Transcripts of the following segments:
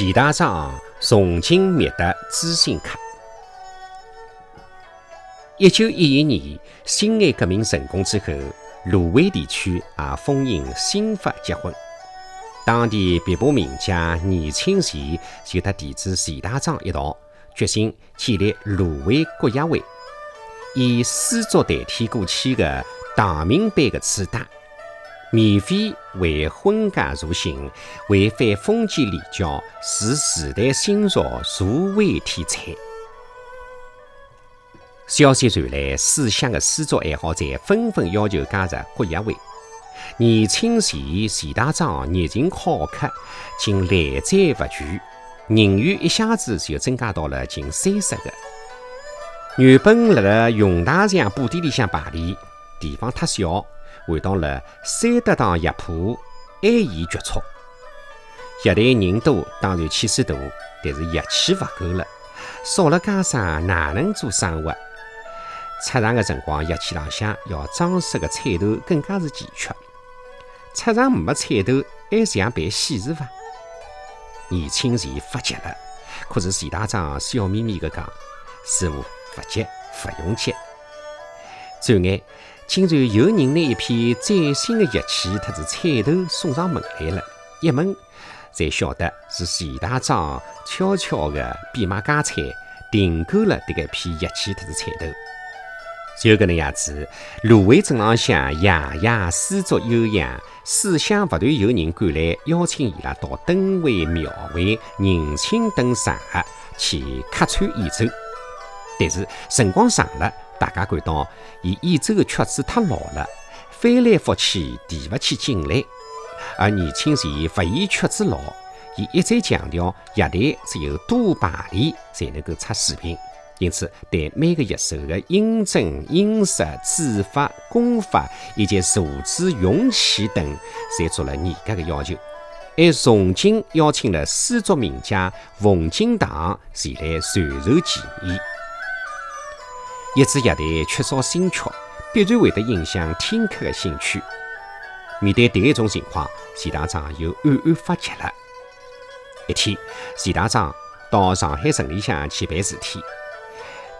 钱大章崇敬灭德知心客。一九一一年，辛亥革命成功之后，芦苇地区也风行新法结婚。当地别部名家倪清贤就和弟子钱大章一道，决心建立芦苇国乐会，以丝竹代替过去的唐明版的纸带。免费为婚嫁助兴，为反封建礼教，是时代新潮助为添彩。消息传来，四乡的丝竹爱好者纷纷要求加入国乐会。年轻时钱大章热情好客，竟来者不拒，人员一下子就增加到了近三十个。原本辣辣永大巷布店里向排练，地方太小。回到了三德堂药铺，安逸局促。乐队人多，当然气势大，但是药器勿够了，少了家商哪能做生活？出场的辰光，药器浪向要装饰的彩头更加是奇缺。出场没彩头，还像办喜事伐？年轻人发急了，可是钱大章笑眯眯地讲：“师傅，不急，不用急。”转眼。竟然有人拿一批崭新的乐器特子彩头送上门来了，一问才晓得是钱大章悄悄地变卖家产订购了这个批乐器特子彩头。就搿能样子，芦苇镇浪向夜夜诗作悠扬，四乡不断有人赶来邀请伊拉到灯会、庙会、迎亲等场合去客串演奏。但是辰光长了。大家感到，伊演奏的曲子太老了，翻来覆去提不起劲来。而年轻时勿嫌曲子老，伊一再强调，乐队只有多排练才能够出水平。因此，对每个乐手的音准、音色、指法、功法以及坐姿、用气等，侪做了严格的要求。还重金邀请了丝竹名家冯敬堂前来传授技艺。一支乐队缺少新曲，必然会得影响听客的兴趣。面对第一种情况，钱大章又暗暗发急了。一天，钱大章到上海城里向去办事体，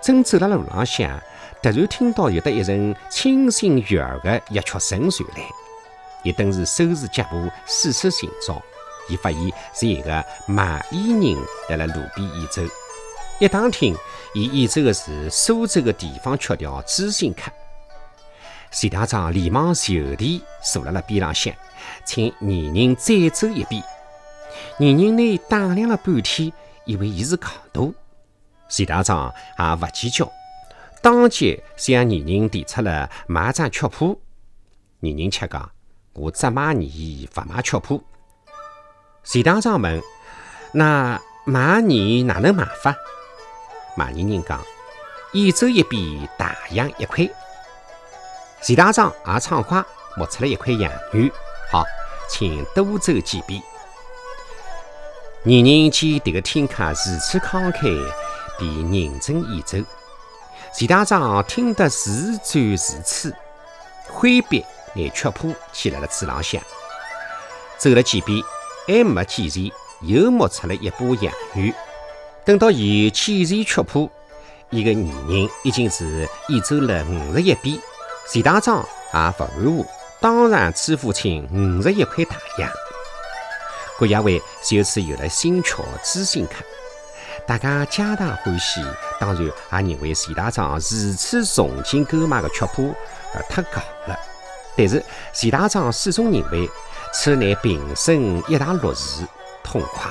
正走辣辣路浪向，突然听到有得一阵清新悦耳的乐曲声传来。一顿时收拾脚步，四处寻找，伊发现是一个卖艺人辣辣路边演奏。一打听，伊演奏的是苏州的地方曲调《知心客》。钱大章连忙就地坐辣辣边浪向，请艺人再奏一遍。艺人呢打量了半天，以为伊是戆徒。钱大章也勿计较，当即向艺人提出了买张曲谱。艺人却讲：“我只买艺，勿买曲谱。”钱大章问：“那买艺哪能买法？”卖艺人讲：“演奏一遍，大洋一块。”钱大章也畅快，摸出了一块洋芋。好，请多奏几遍。艺人见这个听客如此慷慨，便认真演奏。钱大章听得如醉如痴，挥笔拿曲谱记辣了纸浪向，奏了几遍，还没记全，又摸出了一把洋芋。等到伊检查曲谱，伊个女人已经是已走了五十一遍。钱大章也勿含糊，当场支付清五十一块大洋。郭亚伟就此有了新曲《知心客》，大家皆大欢喜。当然也认为钱大章如此重金购买的曲谱而太戆了。但是钱大章始终认为此乃平生一大乐事，痛快。